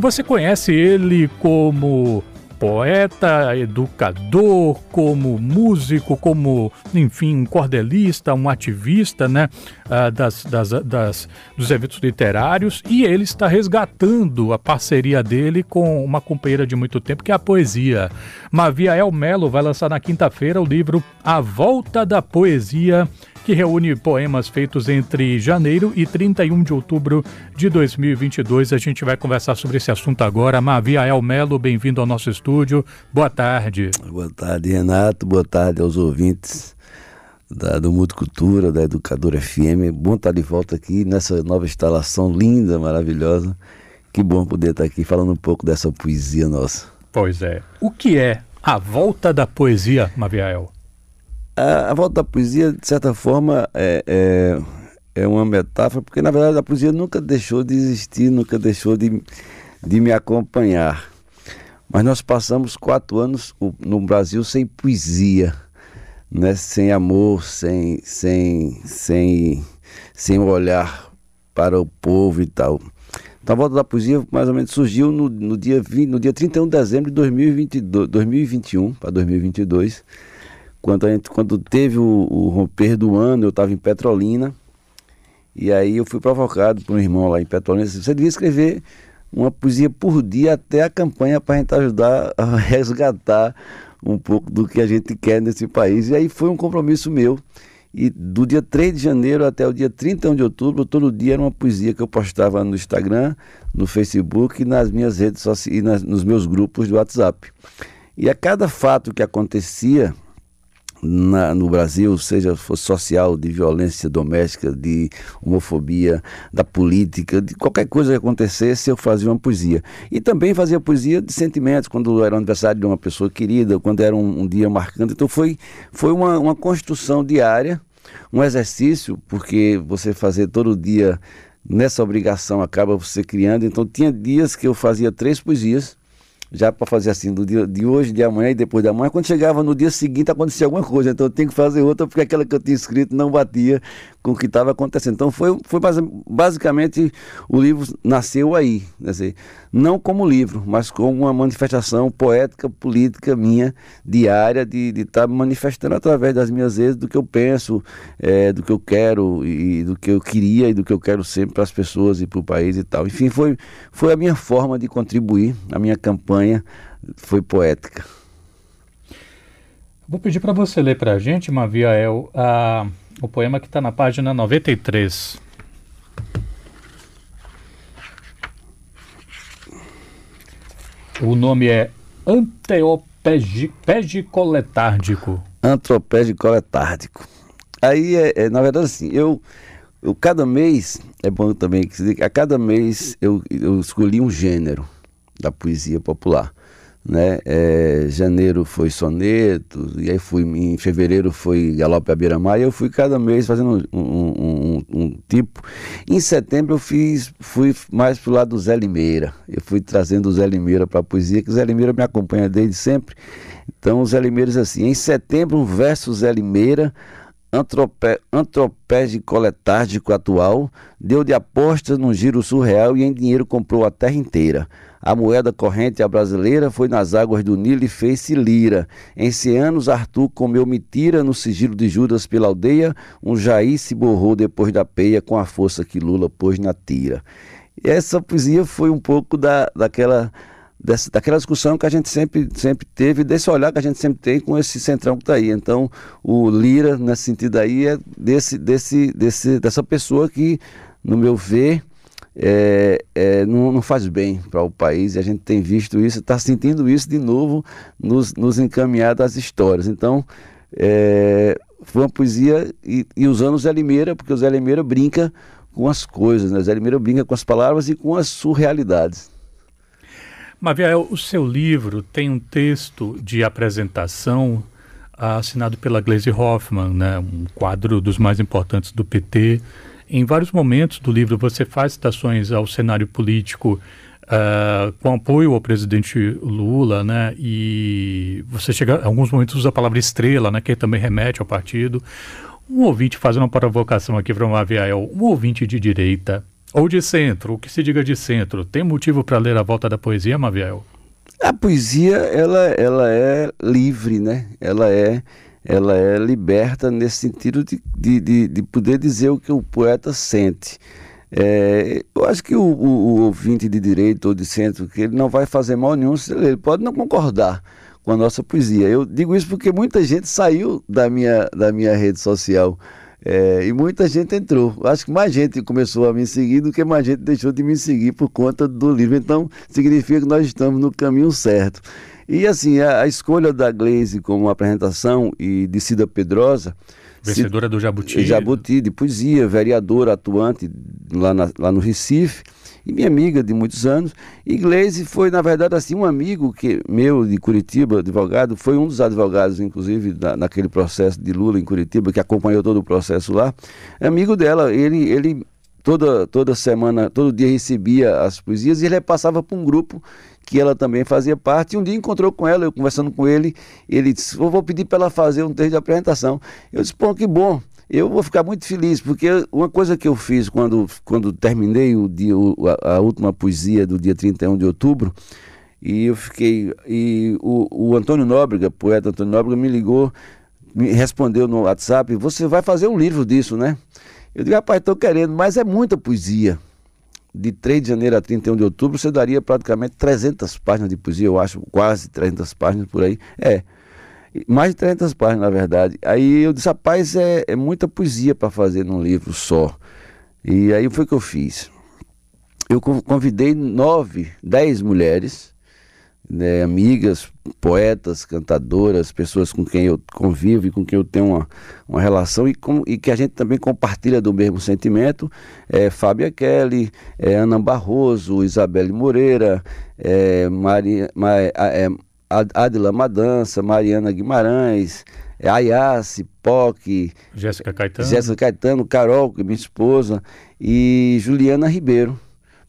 Você conhece ele como poeta, educador, como músico, como, enfim, um cordelista, um ativista, né, uh, das, das, das, dos eventos literários, e ele está resgatando a parceria dele com uma companheira de muito tempo, que é a poesia. Maviael Melo vai lançar na quinta-feira o livro A Volta da Poesia, que reúne poemas feitos entre janeiro e 31 de outubro de 2022. A gente vai conversar sobre esse assunto agora. Maviael Melo, bem-vindo ao nosso estúdio. Boa tarde. Boa tarde, Renato. Boa tarde aos ouvintes da, do Mundo Cultura, da Educadora FM. Bom estar de volta aqui nessa nova instalação linda, maravilhosa. Que bom poder estar aqui falando um pouco dessa poesia nossa. Pois é. O que é a volta da poesia, Maviael? A, a, volta da poesia, de certa forma, é, é, é, uma metáfora, porque na verdade a poesia nunca deixou de existir, nunca deixou de, de me acompanhar. Mas nós passamos quatro anos no Brasil sem poesia, né? sem amor, sem, sem, sem, sem olhar para o povo e tal. Então a volta da poesia mais ou menos surgiu no, no, dia, 20, no dia 31 de dezembro de 2022, 2021 para 2022 quando, gente, quando teve o, o romper do ano, eu estava em Petrolina, e aí eu fui provocado por um irmão lá em Petrolina, disse, você devia escrever uma poesia por dia até a campanha para a gente ajudar a resgatar um pouco do que a gente quer nesse país. E aí foi um compromisso meu. E do dia 3 de janeiro até o dia 31 de outubro, todo dia era uma poesia que eu postava no Instagram, no Facebook e nas minhas redes sociais e nas, nos meus grupos do WhatsApp. E a cada fato que acontecia, na, no Brasil, seja social, de violência doméstica, de homofobia, da política, de qualquer coisa que acontecesse, eu fazia uma poesia. E também fazia poesia de sentimentos, quando era aniversário de uma pessoa querida, quando era um, um dia marcante. Então foi, foi uma, uma construção diária, um exercício, porque você fazer todo dia nessa obrigação acaba você criando. Então tinha dias que eu fazia três poesias já para fazer assim, do dia de hoje, de amanhã e depois da manhã. Quando chegava no dia seguinte acontecia alguma coisa, então eu tenho que fazer outra porque aquela que eu tinha escrito não batia com o que estava acontecendo. Então foi, foi basicamente o livro nasceu aí, dizer, não como livro, mas como uma manifestação poética, política minha, diária, de estar tá manifestando através das minhas vezes do que eu penso, é, do que eu quero e do que eu queria e do que eu quero sempre para as pessoas e para o país e tal. Enfim, foi, foi a minha forma de contribuir, a minha campanha foi poética. Vou pedir para você ler para a gente, Maviael, a o poema que está na página 93. O nome é Anteopégico letárdico. Antropégico letárdico. Aí, é, é, na verdade, assim, eu, eu cada mês, é bom também que se diga, a cada mês eu, eu escolhi um gênero da poesia popular né? É, janeiro foi soneto, e aí fui em fevereiro foi galope à beira-mar, e eu fui cada mês fazendo um, um, um, um, tipo. Em setembro eu fiz, fui mais pro lado do Zé Limeira. Eu fui trazendo o Zé Limeira para a poesia, que o Zé Limeira me acompanha desde sempre. Então o Zé Limeira diz assim: em setembro um verso Zé Limeira antropé, antropégico letárgico atual, deu de apostas num giro surreal e em dinheiro comprou a terra inteira. A moeda corrente a brasileira foi nas águas do Nilo e fez-se lira. Em anos, Arthur comeu mentira no sigilo de Judas pela aldeia. Um Jair se borrou depois da peia com a força que Lula pôs na tira. E essa poesia foi um pouco da, daquela dessa, daquela discussão que a gente sempre, sempre teve, desse olhar que a gente sempre tem com esse centrão que está aí. Então, o Lira, nesse sentido aí, é desse, desse, desse, dessa pessoa que, no meu ver, é, é, não, não, faz bem para o país e a gente tem visto isso, está sentindo isso de novo nos, nos encaminhar às histórias. Então, é, foi uma poesia e, e usando o Zé Limeira, porque o Zé Limeira brinca com as coisas, né? o Zé Limeira brinca com as palavras e com as surrealidades. Maviel, o seu livro tem um texto de apresentação assinado pela Glaze Hoffman, né? um quadro dos mais importantes do PT, em vários momentos do livro você faz citações ao cenário político uh, com apoio ao presidente Lula, né? E você chega, em alguns momentos usa a palavra estrela, né? Que também remete ao partido. Um ouvinte fazendo uma provocação aqui para uma Aviael, um ouvinte de direita Ou de centro, o que se diga de centro. Tem motivo para ler A Volta da Poesia, Maviel? A poesia, ela, ela é livre, né? Ela é, ela é liberta nesse sentido de, de, de, de poder dizer o que o poeta sente. É, eu acho que o, o, o, ouvinte de direito ou de centro, que ele não vai fazer mal nenhum, ele pode não concordar com a nossa poesia. Eu digo isso porque muita gente saiu da minha, da minha rede social é, e muita gente entrou. Acho que mais gente começou a me seguir do que mais gente deixou de me seguir por conta do livro. Então, significa que nós estamos no caminho certo. E assim, a, a escolha da Glaze como apresentação e de Cida Pedrosa Vencedora do Jabuti. Jabuti, de poesia, vereadora atuante lá, na, lá no Recife, e minha amiga de muitos anos. E foi, na verdade, assim, um amigo que meu de Curitiba, advogado, foi um dos advogados, inclusive, da, naquele processo de Lula em Curitiba, que acompanhou todo o processo lá. É amigo dela, ele, ele toda, toda semana, todo dia recebia as poesias e ele passava para um grupo que ela também fazia parte. E um dia encontrou com ela, eu conversando com ele, ele disse: Eu vou pedir para ela fazer um texto de apresentação. Eu disse: Pô, que bom. Eu vou ficar muito feliz, porque uma coisa que eu fiz quando, quando terminei o dia, a, a última poesia do dia 31 de outubro, e eu fiquei. E o, o Antônio Nóbrega, poeta Antônio Nóbrega, me ligou, me respondeu no WhatsApp: Você vai fazer um livro disso, né? Eu digo, rapaz, estou querendo, mas é muita poesia de 3 de janeiro a 31 de outubro, você daria praticamente 300 páginas de poesia, eu acho, quase 300 páginas por aí. É, mais de 300 páginas, na verdade. Aí eu disse, rapaz, é, é muita poesia para fazer num livro só. E aí foi o que eu fiz. Eu convidei nove, dez mulheres né, amigas, poetas, cantadoras, pessoas com quem eu convivo e com quem eu tenho uma, uma relação e, com, e que a gente também compartilha do mesmo sentimento. É, Fábia Kelly, é, Ana Barroso, Isabelle Moreira, é, Maria, Ma, é, Adila Madança, Mariana Guimarães, é, Ayase, POC, Jéssica Caetano. Jéssica Caetano, Carol, é minha esposa, e Juliana Ribeiro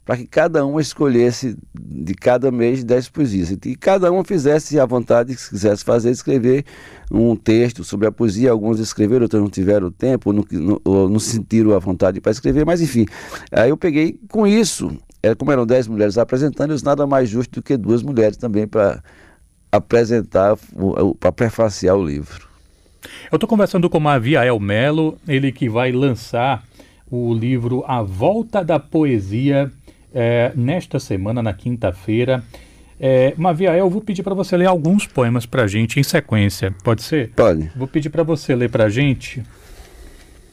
para que cada uma escolhesse de cada mês dez poesias. E cada uma fizesse à vontade, se quisesse fazer, escrever um texto sobre a poesia. Alguns escreveram, outros não tiveram tempo, não, não, ou não sentiram a vontade para escrever, mas enfim. Aí eu peguei com isso, é, como eram dez mulheres apresentando, nada mais justo do que duas mulheres também para apresentar, para prefaciar o livro. Eu estou conversando com o Maviael Melo, ele que vai lançar o livro A Volta da Poesia é, nesta semana, na quinta-feira. É, Mavia, eu vou pedir para você ler alguns poemas para a gente em sequência, pode ser? Pode. Vou pedir para você ler para a gente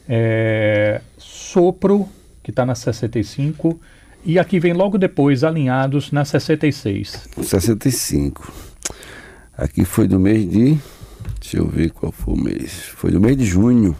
é, Sopro, que está na 65, e aqui vem logo depois Alinhados na 66. 65. Aqui foi do mês de. Deixa eu ver qual foi o mês. Foi do mês de junho.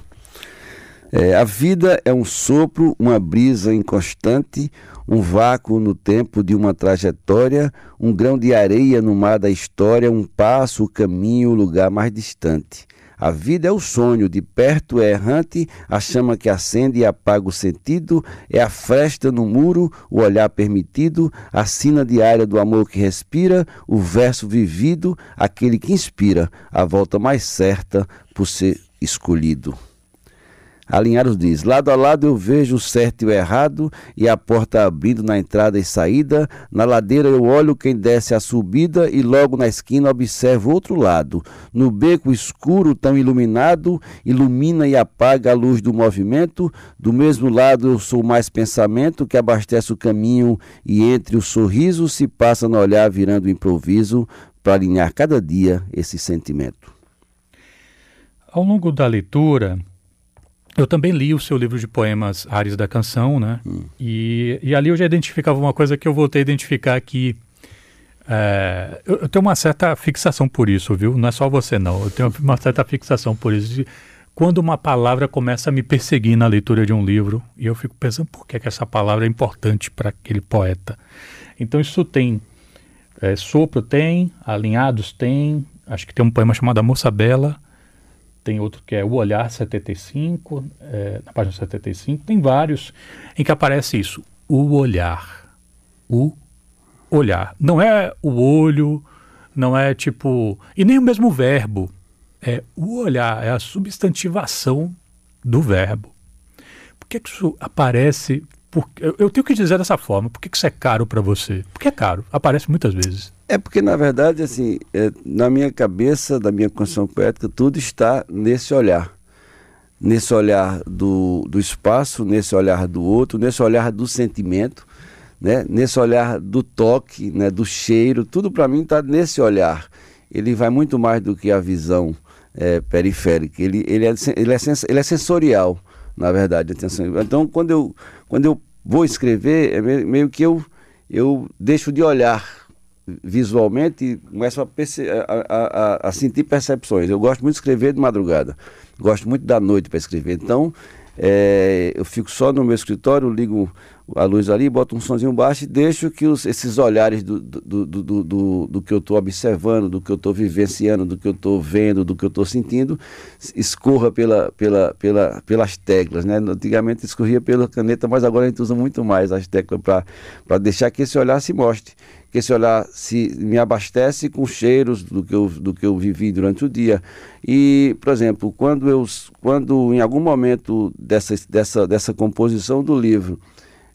É, a vida é um sopro, uma brisa inconstante, um vácuo no tempo de uma trajetória, um grão de areia no mar da história, um passo, o caminho, o lugar mais distante. A vida é o sonho, de perto é errante, a chama que acende e apaga o sentido, é a fresta no muro, o olhar permitido, a sina diária do amor que respira, o verso vivido, aquele que inspira, a volta mais certa por ser escolhido. Alinhados diz: Lado a lado eu vejo o certo e o errado, e a porta abrindo na entrada e saída. Na ladeira eu olho quem desce a subida, e logo na esquina observo outro lado. No beco escuro, tão iluminado, ilumina e apaga a luz do movimento. Do mesmo lado eu sou mais pensamento que abastece o caminho, e entre o sorriso se passa no olhar virando improviso, para alinhar cada dia esse sentimento. Ao longo da leitura, eu também li o seu livro de poemas Ares da Canção, né? Hum. E, e ali eu já identificava uma coisa que eu voltei a identificar aqui. É, eu, eu, tenho uma certa fixação por isso, viu? Não é só você, não. Eu tenho uma certa fixação por isso. De, quando uma palavra começa a me perseguir na leitura de um livro, e eu fico pensando por que, que essa palavra é importante para aquele poeta. Então isso tem. É, sopro tem, alinhados tem, acho que tem um poema chamado A Moça Bela tem outro que é O Olhar 75, é, na página 75, tem vários em que aparece isso, o olhar. O olhar. Não é o olho, não é tipo. E nem o mesmo verbo. É o olhar, é a substantivação do verbo. Por que, que isso aparece por, eu, eu, tenho que dizer dessa forma, por que, que isso é caro para você? Porque é caro, aparece muitas vezes. É porque, na verdade, assim, é, na minha cabeça, da minha construção poética, tudo está nesse olhar. Nesse olhar do, do espaço, nesse olhar do outro, nesse olhar do sentimento, né? nesse olhar do toque, né? do cheiro, tudo para mim está nesse olhar. Ele vai muito mais do que a visão é, periférica, ele, ele, é, ele, é sens, ele é sensorial, na verdade. Então, quando eu, quando eu vou escrever, é meio que eu, eu deixo de olhar visualmente e começo a, a, a, a, sentir percepções. Eu gosto muito de escrever de madrugada, gosto muito da noite para escrever. Então, é, eu fico só no meu escritório, ligo a luz ali, boto um sonzinho baixo e deixo que os, esses olhares do, do, do, do, do que eu estou observando, do que eu estou vivenciando, do que eu estou vendo, do que eu estou sentindo, escorra pela, pela, pela, pelas teclas. Né? Antigamente escorria pela caneta, mas agora a gente usa muito mais as teclas para deixar que esse olhar se mostre que esse olhar se me abastece com cheiros do que eu, do que eu vivi durante o dia. E, por exemplo, quando eu quando em algum momento dessa, dessa, dessa composição do livro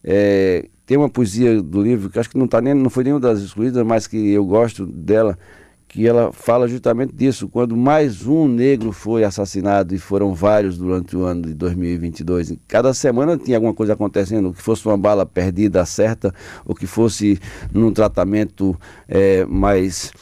é, tem uma poesia do livro que acho que não tá nem não foi nenhuma das escolhidas, mas que eu gosto dela, que ela fala justamente disso, quando mais um negro foi assassinado e foram vários durante o ano de 2022. Cada semana tinha alguma coisa acontecendo, que fosse uma bala perdida certa, ou que fosse num tratamento é, mais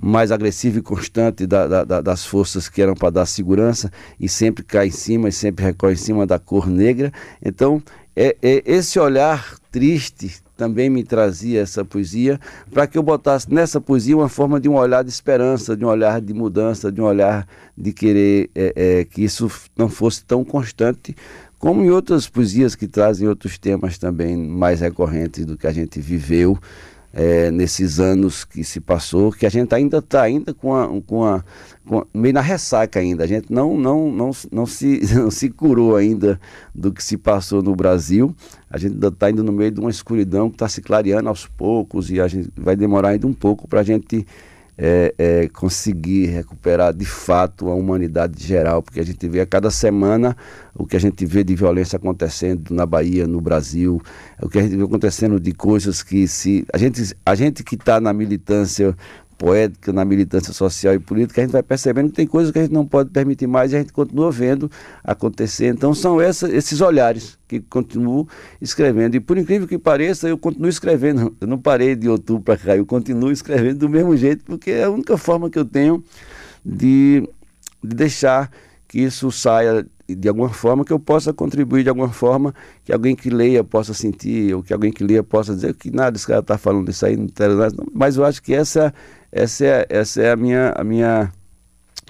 mais agressivo e constante da, da, das forças que eram para dar segurança e sempre cai em cima e sempre recorre em cima da cor negra. Então, é, é esse olhar triste também me trazia essa poesia, para que eu botasse nessa poesia uma forma de um olhar de esperança, de um olhar de mudança, de um olhar de querer é, é, que isso não fosse tão constante, como em outras poesias que trazem outros temas também mais recorrentes do que a gente viveu é, nesses anos que se passou, que a gente ainda está ainda com a, com, a, com meio na ressaca ainda. A gente não, não, não, não, se, não se curou ainda do que se passou no Brasil. A gente ainda está indo no meio de uma escuridão que está se clareando aos poucos e a gente vai demorar ainda um pouco para a gente é, é, conseguir recuperar de fato a humanidade geral, porque a gente vê a cada semana o que a gente vê de violência acontecendo na Bahia, no Brasil, o que a gente vê acontecendo de coisas que se a gente, a gente que está na militância poética, na militância social e política, a gente vai percebendo que tem coisas que a gente não pode permitir mais e a gente continua vendo acontecer. Então são essa, esses olhares que continuo escrevendo. E por incrível que pareça, eu continuo escrevendo. Eu não parei de outubro para cá, eu continuo escrevendo do mesmo jeito, porque é a única forma que eu tenho de, de deixar que isso saia de alguma forma, que eu possa contribuir de alguma forma, que alguém que leia possa sentir, ou que alguém que leia possa dizer que nada, esse cara está falando isso aí, não interessa, mas eu acho que essa, essa, é, essa é a minha, a minha,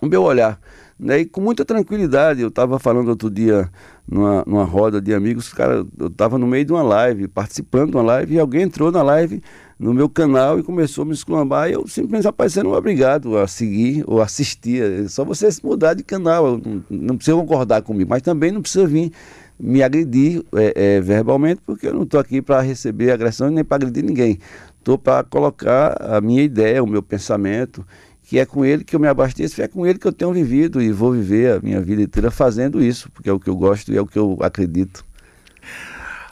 o meu olhar. Né? E com muita tranquilidade, eu estava falando outro dia numa, numa roda de amigos, cara, eu estava no meio de uma live, participando de uma live, e alguém entrou na live no meu canal e começou a me exclamar. E eu simplesmente, não é obrigado a seguir ou assistir. É só você mudar de canal. Não, não, precisa concordar comigo, mas também não precisa vir me agredir é, é, verbalmente, porque eu não estou aqui para receber agressão nem para agredir ninguém. Estou para colocar a minha ideia, o meu pensamento, que é com ele que eu me abasteço, é com ele que eu tenho vivido e vou viver a minha vida inteira fazendo isso, porque é o que eu gosto e é o que eu acredito.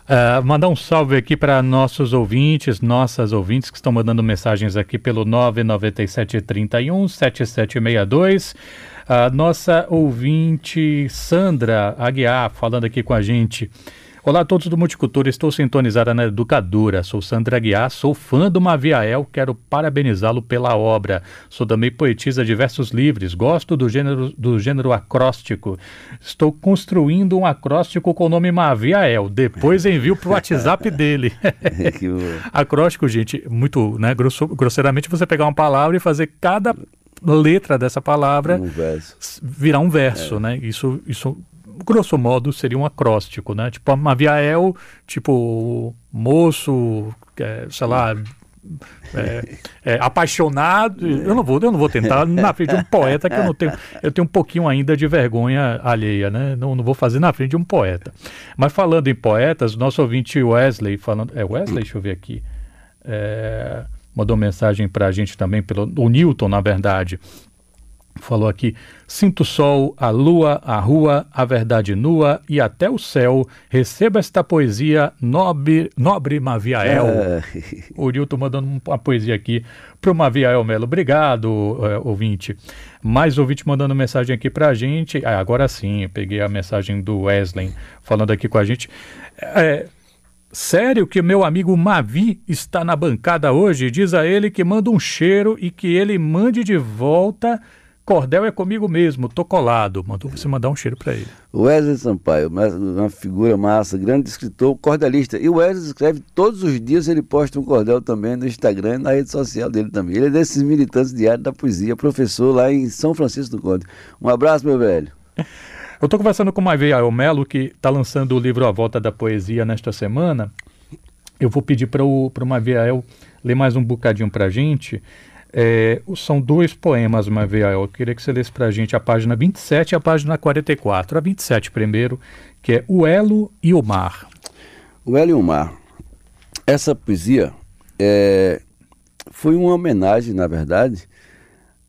Uh, mandar um salve aqui para nossos ouvintes, nossas ouvintes que estão mandando mensagens aqui pelo 99731 7762. Uh, nossa ouvinte Sandra Aguiar falando aqui com a gente. Olá a todos do Multicultura, estou sintonizada na Educadora. Sou Sandra Guiar, sou fã do Maviael, quero parabenizá-lo pela obra. Sou também poetisa de versos livres, gosto do gênero, do gênero acróstico. Estou construindo um acróstico com o nome Maviael. Depois envio para o WhatsApp dele. acróstico, gente, muito, né, grosso, grosseiramente você pegar uma palavra e fazer cada letra dessa palavra um virar um verso, é. né? Isso, isso grosso modo, seria um acróstico, né? Tipo, Maviael, tipo, moço, é, sei lá, é, é, apaixonado. Eu não vou, eu não vou tentar na frente de um poeta que eu não tenho, eu tenho um pouquinho ainda de vergonha alheia, né? Não, não vou fazer na frente de um poeta. Mas falando em poetas, nosso ouvinte Wesley falando, é Wesley, deixa eu ver aqui, é, mandou mensagem para a gente também pelo o Newton, na verdade. Falou aqui: sinto o sol, a lua, a rua, a verdade nua e até o céu. Receba esta poesia, nobre, nobre Maviael. É. O Nilton mandando uma poesia aqui para o Maviael Melo. Obrigado, é, ouvinte. Mais ouvinte mandando mensagem aqui para a gente. Ah, agora sim, eu peguei a mensagem do Wesley falando aqui com a gente. É, Sério que meu amigo Mavi está na bancada hoje? Diz a ele que manda um cheiro e que ele mande de volta Cordel é comigo mesmo, tô colado. Mandou você mandar um cheiro para ele. Wesley Sampaio, uma figura massa, grande escritor, cordelista. E o Wesley escreve todos os dias, ele posta um cordel também no Instagram e na rede social dele também. Ele é desses militantes diários da poesia, professor lá em São Francisco do Conde. Um abraço, meu velho. Eu estou conversando com o Maveia Melo, que está lançando o livro A Volta da Poesia nesta semana. Eu vou pedir para o Maviael ler mais um bocadinho para a gente. É, são dois poemas, Maviel. Eu queria que você lesse para a gente a página 27 e a página 44. A 27 primeiro, que é O Elo e o Mar. O Elo e o Mar. Essa poesia é, foi uma homenagem, na verdade,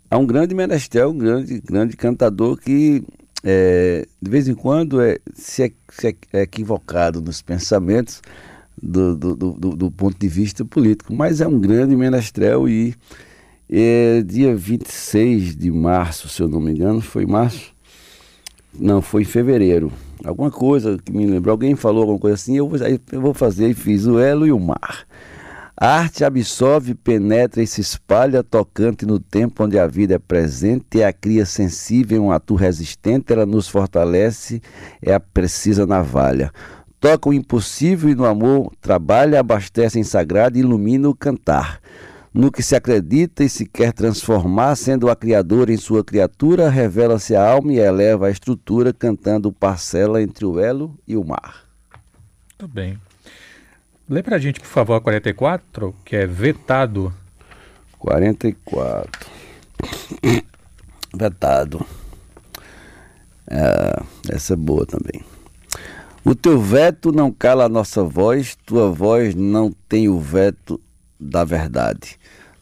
a um grande menestrel, um grande, grande cantador que é, de vez em quando é, se, é, se é equivocado nos pensamentos do, do, do, do ponto de vista político, mas é um grande menestrel e é, dia 26 de março, se eu não me engano, foi março? Não, foi em fevereiro. Alguma coisa que me lembrou, alguém falou alguma coisa assim, eu vou, eu vou fazer e fiz o elo e o mar. A arte absorve, penetra e se espalha, tocante no tempo onde a vida é presente, é a cria sensível, um atu resistente, ela nos fortalece, é a precisa navalha. Toca o impossível e no amor trabalha, abastece em sagrado e ilumina o cantar no que se acredita e se quer transformar, sendo a criadora em sua criatura, revela-se a alma e eleva a estrutura, cantando parcela entre o elo e o mar. Muito bem. Lê pra gente, por favor, a 44, que é vetado. 44. vetado. É, essa é boa também. O teu veto não cala a nossa voz, tua voz não tem o veto da verdade.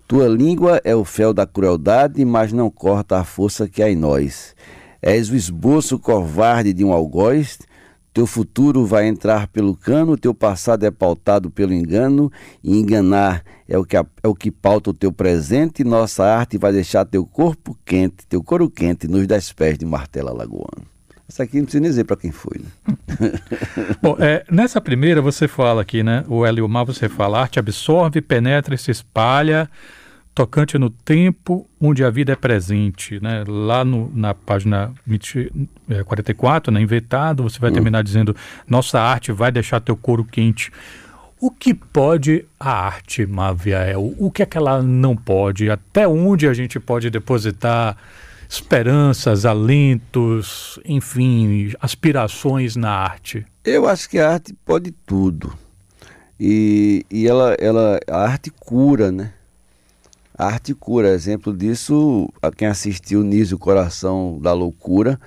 Tua língua é o fel da crueldade, mas não corta a força que há em nós. És o esboço covarde de um algoz, teu futuro vai entrar pelo cano, teu passado é pautado pelo engano, e enganar é o que, é o que pauta o teu presente, nossa arte vai deixar teu corpo quente, teu couro quente nos dez pés de martelo alagoano. Essa aqui não precisa nem dizer para quem foi, né? Bom, é, nessa primeira você fala aqui, né? O Eliomar você fala, arte absorve, penetra e se espalha, tocante no tempo onde a vida é presente, né? Lá no, na página 20, é, 44, né? Invetado, você vai hum. terminar dizendo, nossa arte vai deixar teu couro quente. O que pode a arte, Maviael? O que é que ela não pode? Até onde a gente pode depositar esperanças, alentos, enfim, aspirações na arte? Eu acho que a arte pode tudo. E, e ela, ela, a arte cura, né? A arte cura. Exemplo disso, a quem assistiu Nísio Coração da Loucura,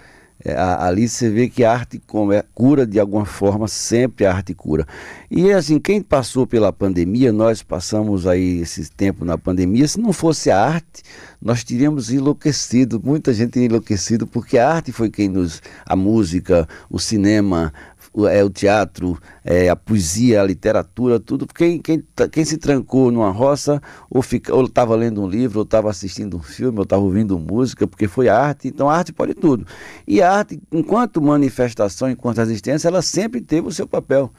é, ali você vê que a arte é, cura de alguma forma, sempre a arte cura. E assim, quem passou pela pandemia, nós passamos aí esse tempo na pandemia, se não fosse a arte, nós teríamos enlouquecido, muita gente enlouquecido, porque a arte foi quem nos. a música, o cinema, é, o teatro, é, a poesia, a literatura, tudo. Quem, quem, quem se trancou numa roça, ou estava lendo um livro, ou estava assistindo um filme, ou estava ouvindo música, porque foi arte. Então a arte pode tudo. E a arte, enquanto manifestação, enquanto resistência, ela sempre teve o seu papel.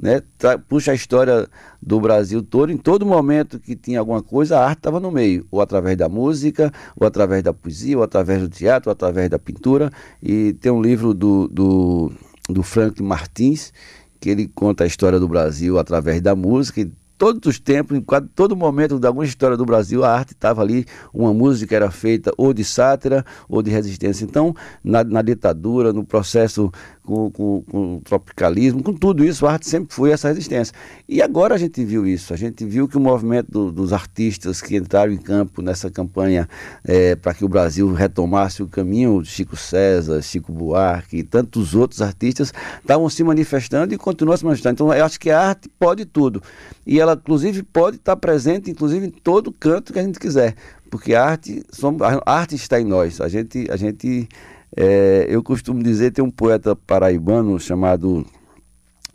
Né? Puxa a história do Brasil todo, em todo momento que tinha alguma coisa, a arte estava no meio, ou através da música, ou através da poesia, ou através do teatro, ou através da pintura. E tem um livro do, do do Frank Martins, que ele conta a história do Brasil através da música. E todos os tempos, em quase todo momento de alguma história do Brasil, a arte estava ali, uma música era feita ou de sátira ou de resistência. Então, na, na ditadura, no processo com, com, com, o tropicalismo, com tudo isso, a arte sempre foi essa resistência. E agora a gente viu isso, a gente viu que o movimento do, dos artistas que entraram em campo nessa campanha é, para que o Brasil retomasse o caminho, Chico César, Chico Buarque e tantos outros artistas estavam se manifestando e continuam se manifestando. Então eu acho que a arte pode tudo. E ela, inclusive, pode estar presente, inclusive, em todo canto que a gente quiser. Porque a arte, somos, a arte está em nós. A gente, a gente é, eu costumo dizer, tem um poeta paraibano chamado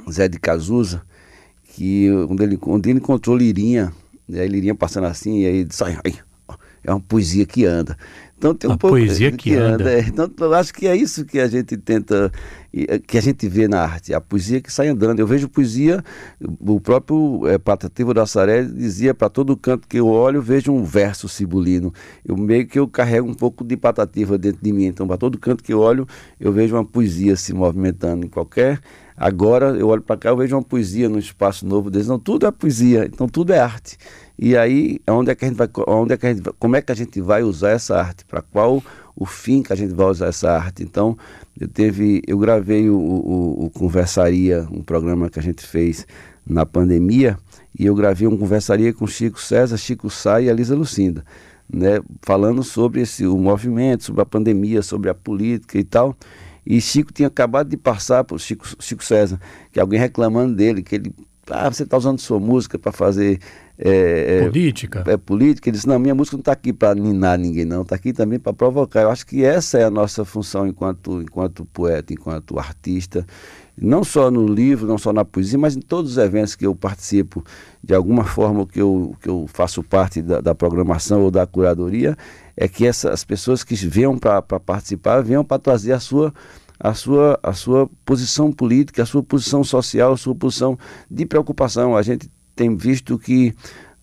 Zé de Cazuza, que onde ele, onde ele encontrou Lirinha, e aí Lirinha passando assim, e aí disse, ai, ai, é uma poesia que anda. Então tem um a pouco poesia que, que anda. anda. É. Então eu acho que é isso que a gente tenta, eh, que a gente vê na arte, a poesia que sai andando. Eu vejo poesia, o próprio é, Patativo da Saré dizia para todo canto que eu olho, vejo um verso cibulino. Eu meio que eu carrego um pouco de Patativa dentro de mim. Então para todo canto que eu olho, eu vejo uma poesia se movimentando em qualquer Agora eu olho para cá, eu vejo uma poesia no espaço novo deles. Não, tudo é poesia, então tudo é arte. E aí, onde é que a gente vai, onde é que a gente, como é que a gente vai usar essa arte? Para qual o fim que a gente vai usar essa arte? Então, eu teve, eu gravei o, o, o Conversaria, um programa que a gente fez na pandemia, e eu gravei um Conversaria com Chico César, Chico Sá e Elisa Lucinda. Né, falando sobre esse, o movimento, sobre a pandemia, sobre a política e tal. E Chico tinha acabado de passar por Chico, Chico César, que alguém reclamando dele, que ele, ah, você está usando sua música para fazer é, é, política. É, é, política. Ele disse, não, minha música não está aqui para ninar ninguém, não, está aqui também para provocar. Eu acho que essa é a nossa função enquanto, enquanto poeta, enquanto artista, não só no livro, não só na poesia, mas em todos os eventos que eu participo, de alguma forma que eu, que eu faço parte da, da programação ou da curadoria, é que essa, as pessoas que venham para participar venham para trazer a sua, a, sua, a sua posição política, a sua posição social, a sua posição de preocupação. A gente tem visto que,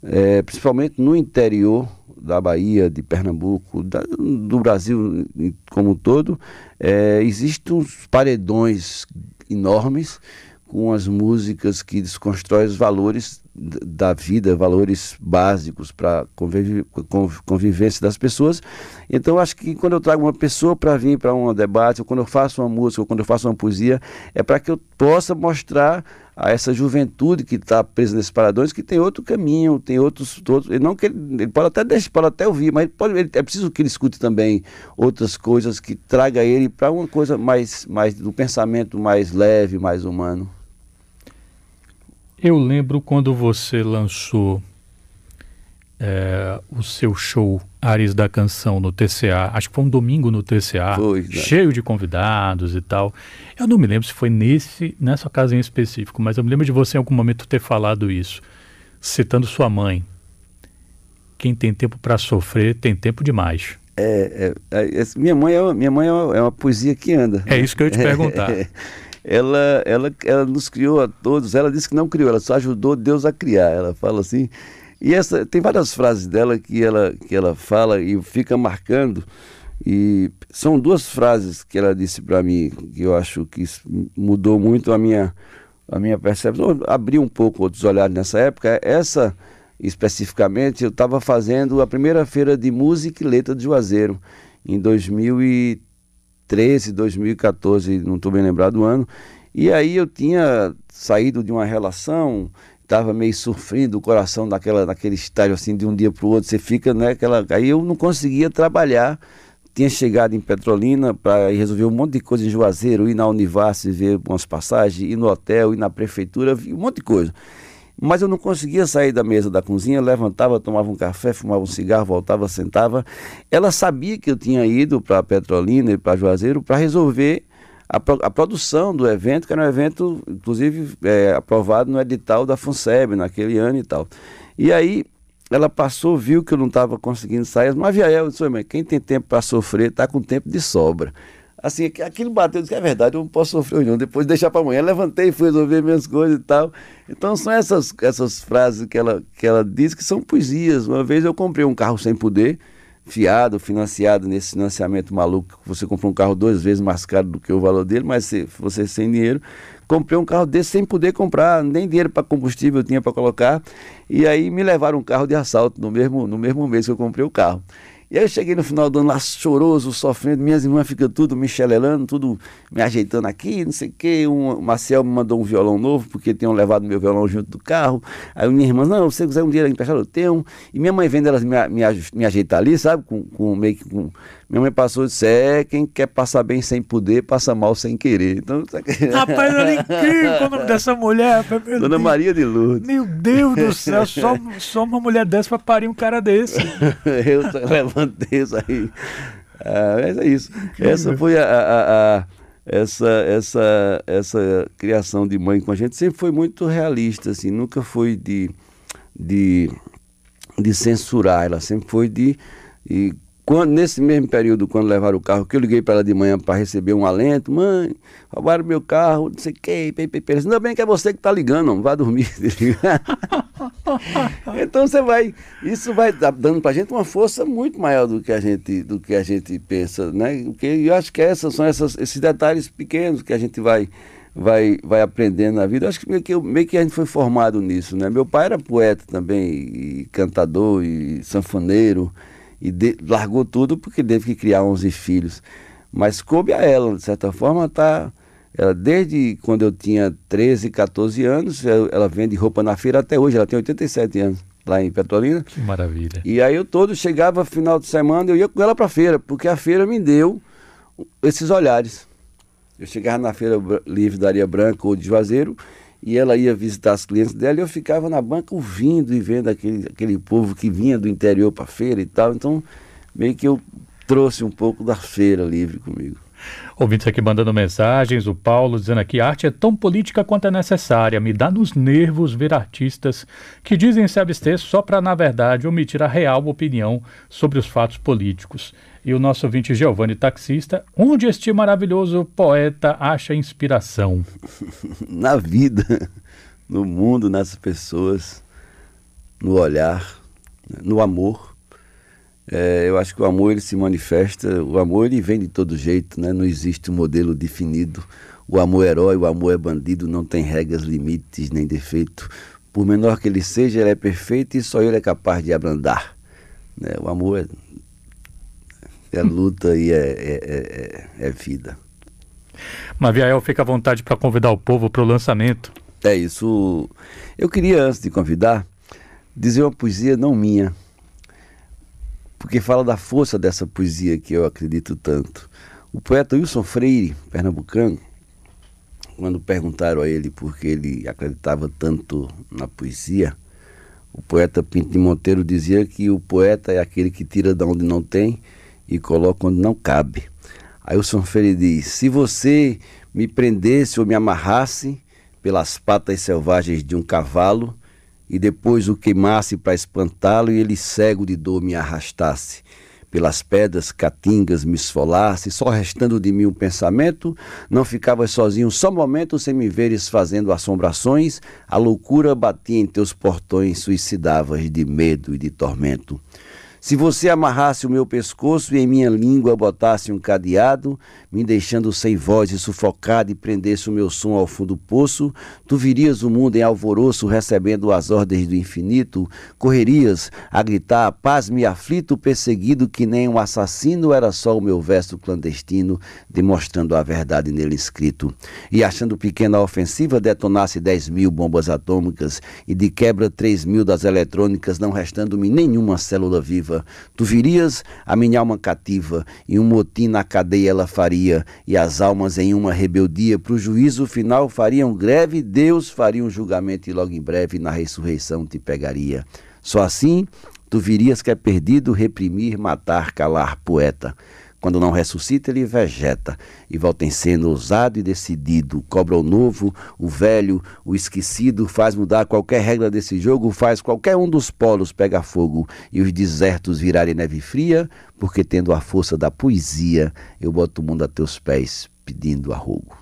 é, principalmente no interior da Bahia, de Pernambuco, da, do Brasil como um todo, é, existem uns paredões enormes com as músicas que desconstroem os valores da vida, valores básicos para conviv convivência das pessoas. Então, acho que quando eu trago uma pessoa para vir para um debate, ou quando eu faço uma música, ou quando eu faço uma poesia, é para que eu possa mostrar a essa juventude que está presa nesses paradões que tem outro caminho, tem outros. outros não ele, ele, pode até deixar, pode até ouvir, mas pode, ele, é preciso que ele escute também outras coisas que traga ele para uma coisa mais, mais do pensamento mais leve, mais humano. Eu lembro quando você lançou é, o seu show Ares da Canção no TCA, acho que foi um domingo no TCA, foi, cheio de convidados e tal. Eu não me lembro se foi nesse, nessa ocasião específico, mas eu me lembro de você em algum momento ter falado isso, citando sua mãe. Quem tem tempo para sofrer tem tempo demais. É, é, é, minha mãe, é, minha mãe é uma, é uma poesia que anda. É isso que eu ia te perguntar. ela, ela, ela nos criou a todos. Ela disse que não criou, ela só ajudou Deus a criar. Ela fala assim. E essa tem várias frases dela que ela, que ela fala e fica marcando. E são duas frases que ela disse para mim que eu acho que mudou muito a minha, a minha percepção. Abri um pouco outros olhares nessa época. Essa especificamente, eu estava fazendo a primeira feira de música e letra de Juazeiro em 2013. 2013, 2014, não estou bem lembrado do ano. E aí eu tinha saído de uma relação, estava meio sofrendo o coração daquela, daquele estágio assim, de um dia para o outro, você fica, né? Aquela, aí eu não conseguia trabalhar. Tinha chegado em Petrolina para resolver um monte de coisa em Juazeiro, ir na Univasse ver umas passagens, ir no hotel, ir na prefeitura, um monte de coisa. Mas eu não conseguia sair da mesa da cozinha, levantava, tomava um café, fumava um cigarro, voltava, sentava. Ela sabia que eu tinha ido para Petrolina e para Juazeiro para resolver a, a, produção do evento, que era um evento, inclusive, é, aprovado no edital da FUNSEB naquele ano e tal. E aí ela passou, viu que eu não estava conseguindo sair, mas Aviael, disse, mãe, quem tem tempo para sofrer está com tempo de sobra assim, aquilo bateu, disse que é verdade, eu não posso sofrer hoje não, depois deixar para amanhã, levantei, fui resolver minhas coisas e tal. Então são essas, essas frases que ela, que ela diz que são poesias. Uma vez eu comprei um carro sem poder, fiado, financiado nesse financiamento maluco, você compra um carro duas vezes mais caro do que o valor dele, mas se você sem dinheiro, comprei um carro desse sem poder comprar, nem dinheiro para combustível eu tinha para colocar, e aí me levaram um carro de assalto no mesmo, no mesmo mês que eu comprei o carro. E aí eu cheguei no final do ano lá choroso, sofrendo, minhas irmãs ficam tudo me chelelando, tudo me ajeitando aqui, não sei o quê. Um, o Marcel me mandou um violão novo, porque tinham levado meu violão junto do carro. Aí minha irmã, não, você quiser um dinheiro emprestado, eu tenho. E minha mãe vendo elas me, me, me ajeitar ali, sabe? Com, com meio que com. Minha mãe passou e disse: é, quem quer passar bem sem poder, passa mal sem querer. Então, Rapaz, era incrível o nome dessa mulher. Dona Deus. Maria de Lourdes. Meu Deus do céu, só, só uma mulher dessa para parir um cara desse. eu levantei isso aí. Ah, mas é isso. Incrível. Essa foi a, a, a, essa, essa, essa criação de mãe com a gente sempre foi muito realista, assim, nunca foi de, de, de censurar, ela sempre foi de. E quando, nesse mesmo período, quando levaram o carro, que eu liguei para ela de manhã para receber um alento, mãe, roubaram meu carro, não sei o que, ainda bem que é você que está ligando, não, vá dormir. então você vai, isso vai dando para a gente uma força muito maior do que a gente, do que a gente pensa, né? Porque eu acho que essas são essas, esses detalhes pequenos que a gente vai vai, vai aprendendo na vida. Eu acho que meio, que meio que a gente foi formado nisso, né? Meu pai era poeta também, e cantador, e sanfoneiro, e de, largou tudo porque teve que criar 11 filhos. Mas coube a ela, de certa forma, tá. Ela, desde quando eu tinha 13, 14 anos, ela vende roupa na feira até hoje, ela tem 87 anos, lá em Petrolina. Que maravilha. E aí eu todo chegava final de semana, eu ia com ela para a feira, porque a feira me deu esses olhares. Eu chegava na feira livre da Areia Branca ou de Juazeiro, e ela ia visitar as clientes dela e eu ficava na banca ouvindo e vendo aquele, aquele povo que vinha do interior para a feira e tal. Então, meio que eu trouxe um pouco da feira livre comigo. Ouvintes aqui mandando mensagens, o Paulo dizendo aqui: arte é tão política quanto é necessária. Me dá nos nervos ver artistas que dizem se abster só para, na verdade, omitir a real opinião sobre os fatos políticos. E o nosso ouvinte Giovanni Taxista, onde este maravilhoso poeta acha inspiração? Na vida, no mundo, nas pessoas, no olhar, no amor. É, eu acho que o amor ele se manifesta, o amor ele vem de todo jeito, né? não existe um modelo definido. O amor é herói, o amor é bandido, não tem regras, limites nem defeito. Por menor que ele seja, ele é perfeito e só ele é capaz de abrandar. Né? O amor é é luta e é, é, é, é vida. Maviael, fica à vontade para convidar o povo para o lançamento. É isso. Eu queria, antes de convidar, dizer uma poesia não minha, porque fala da força dessa poesia que eu acredito tanto. O poeta Wilson Freire, pernambucano, quando perguntaram a ele por que ele acreditava tanto na poesia, o poeta Pinto de Monteiro dizia que o poeta é aquele que tira de onde não tem e coloca onde não cabe. Aí o São Freire diz: Se você me prendesse ou me amarrasse pelas patas selvagens de um cavalo e depois o queimasse para espantá-lo e ele cego de dor me arrastasse, pelas pedras catingas me esfolasse, só restando de mim um pensamento, não ficavas sozinho só momento sem me veres fazendo assombrações, a loucura batia em teus portões, suicidavas de medo e de tormento. Se você amarrasse o meu pescoço e em minha língua botasse um cadeado, me deixando sem voz e sufocado e prendesse o meu som ao fundo do poço, tu virias o mundo em alvoroço recebendo as ordens do infinito, correrias a gritar, paz-me aflito, perseguido que nem um assassino, era só o meu verso clandestino, demonstrando a verdade nele escrito. E achando pequena a ofensiva, detonasse dez mil bombas atômicas e de quebra três mil das eletrônicas, não restando-me nenhuma célula viva tu virias a minha alma cativa, e um motim na cadeia ela faria, e as almas em uma rebeldia para o juízo final fariam greve, Deus faria um julgamento e logo em breve na ressurreição te pegaria. Só assim tu virias que é perdido reprimir, matar, calar, poeta. Quando não ressuscita, ele vegeta e volta em sendo ousado e decidido. Cobra o novo, o velho, o esquecido, faz mudar qualquer regra desse jogo, faz qualquer um dos polos pegar fogo e os desertos virarem neve fria, porque tendo a força da poesia, eu boto o mundo a teus pés pedindo arrogo.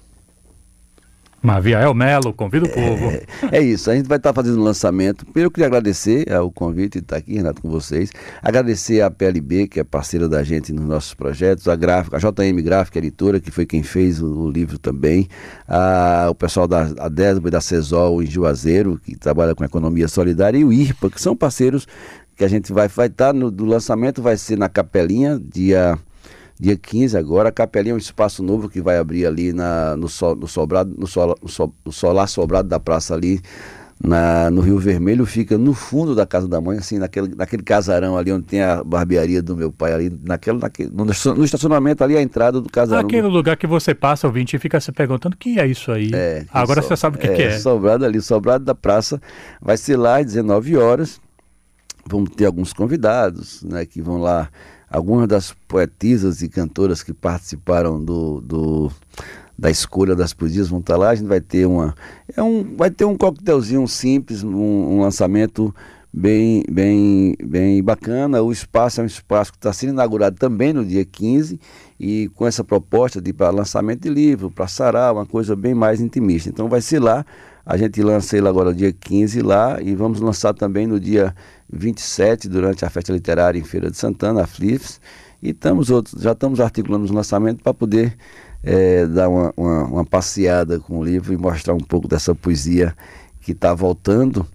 Maviael Melo, convida o povo. É, é, isso, a gente vai estar fazendo o lançamento. Primeiro eu queria agradecer ao convite de estar aqui, Renato, com vocês. Agradecer a PLB, que é parceira da gente nos nossos projetos, a gráfica, a JM Gráfica Editora, que foi quem fez o, o livro também, a, o pessoal da Adesbo e da CESOL em Juazeiro, que trabalha com economia solidária, e o IRPA, que são parceiros que a gente vai vai estar tá no do lançamento vai ser na Capelinha, dia dia 15 agora. A Capelinha é um espaço novo que vai abrir ali na, no, sol, no sobrado, no, sol, no, sol, no solar sobrado da praça ali na, no Rio Vermelho, fica no fundo da casa da mãe, assim, naquele, naquele casarão ali onde tem a barbearia do meu pai, ali, naquele, naquele, no, no estacionamento ali, a entrada do casarão. Aquele lugar que você passa, ouvinte, e fica se perguntando o que é isso aí. É, Agora so, você sabe o que é, que é. Sobrado ali, sobrado da praça, vai ser lá às 19 horas. Vamos ter alguns convidados, né, que vão lá, algumas das poetisas e cantoras que participaram do, do da escolha das poesias vão estar lá. A gente vai ter uma, é um, vai ter um coquetelzinho simples, um, um lançamento bem, bem, bem bacana. O espaço é um espaço que está sendo inaugurado também no dia 15 e com essa proposta de para lançamento de livro, para sarau, uma coisa bem mais intimista. Então vai ser lá. A gente lança ele agora dia 15 lá e vamos lançar também no dia 27 durante a festa literária em Feira de Santana, a FLIFS. E estamos outros, já estamos articulando os lançamentos para poder é, dar uma, uma, uma, passeada com o livro e mostrar um pouco dessa poesia que está voltando,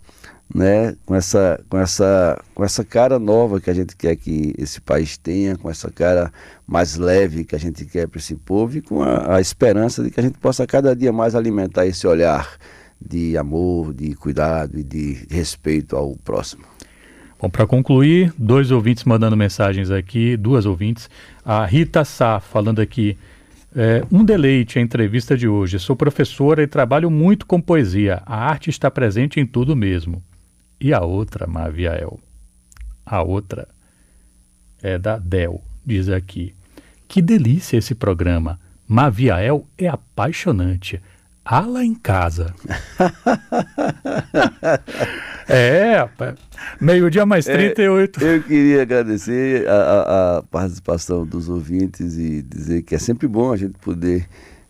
né, com essa, com, essa, com essa cara nova que a gente quer que esse país tenha, com essa cara mais leve que a gente quer para esse povo e com a, a esperança de que a gente possa cada dia mais alimentar esse olhar de amor, de cuidado e de respeito ao próximo. Bom, para concluir, dois ouvintes mandando mensagens aqui, duas ouvintes. A Rita Sá falando aqui é, um deleite a entrevista de hoje. Sou professora e trabalho muito com poesia. A arte está presente em tudo mesmo. E a outra, Maviael? A outra é da Del, diz aqui. Que delícia esse programa. Maviael é apaixonante. Ala em casa. é, rapaz. Meio-dia mais 38. É, eu queria agradecer a, a, participação dos ouvintes e dizer que é sempre bom a gente poder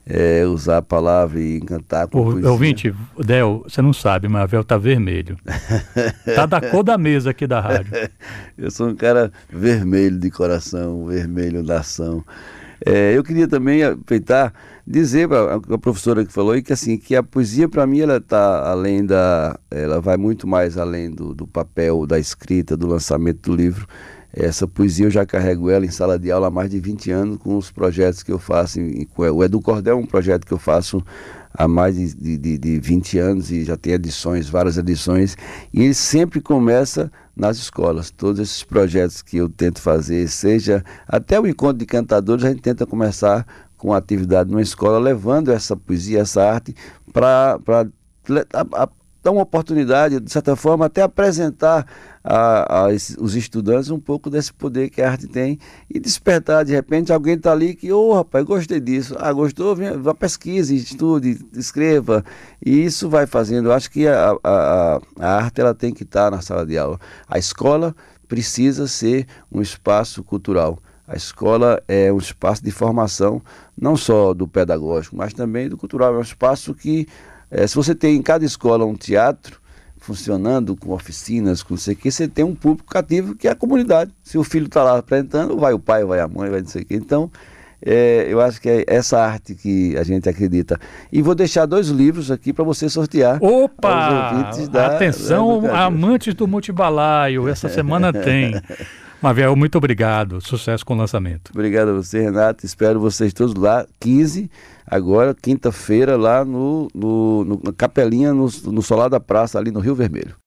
é, usar a palavra e encantar com o, Ouvinte, Del, você não sabe, mas a véu tá vermelho. tá da cor da mesa aqui da rádio. eu sou um cara vermelho de coração, vermelho da ação. É, eu queria também aproveitar dizer para a professora que falou que assim que a poesia para mim ela está além da ela vai muito mais além do, do papel da escrita do lançamento do livro essa poesia eu já carrego ela em sala de aula há mais de 20 anos com os projetos que eu faço o Edu Cordel é um projeto que eu faço há mais de, de, de 20 anos e já tem edições, várias edições, e ele sempre começa nas escolas. Todos esses projetos que eu tento fazer, seja até o encontro de cantadores, a gente tenta começar com atividade numa escola, levando essa poesia, essa arte, para dar uma oportunidade, de certa forma, até apresentar a, a os estudantes um pouco desse poder que a arte tem e despertar, de repente, alguém está ali que, ô oh, rapaz, gostei disso, ah, gostou, vem, vá pesquise, estude, escreva, e isso vai fazendo, eu acho que a, a, a arte ela tem que estar tá na sala de aula. A escola precisa ser um espaço cultural. A escola é um espaço de formação, não só do pedagógico, mas também do cultural. É um espaço que é, se você tem em cada escola um teatro funcionando com oficinas, com não sei o que, você tem um público cativo que é a comunidade. Se o filho está lá apresentando, vai o pai, vai a mãe, vai não sei o que. Então, é, eu acho que é essa arte que a gente acredita. E vou deixar dois livros aqui para você sortear. Opa! Da, Atenção, da amantes do multibalaio, essa semana tem. Maviel, muito obrigado. Sucesso com o lançamento. Obrigado a você, Renato. Espero vocês todos lá. 15, agora, quinta-feira, lá no, no, no, na Capelinha, no, no Solar da Praça, ali no Rio Vermelho.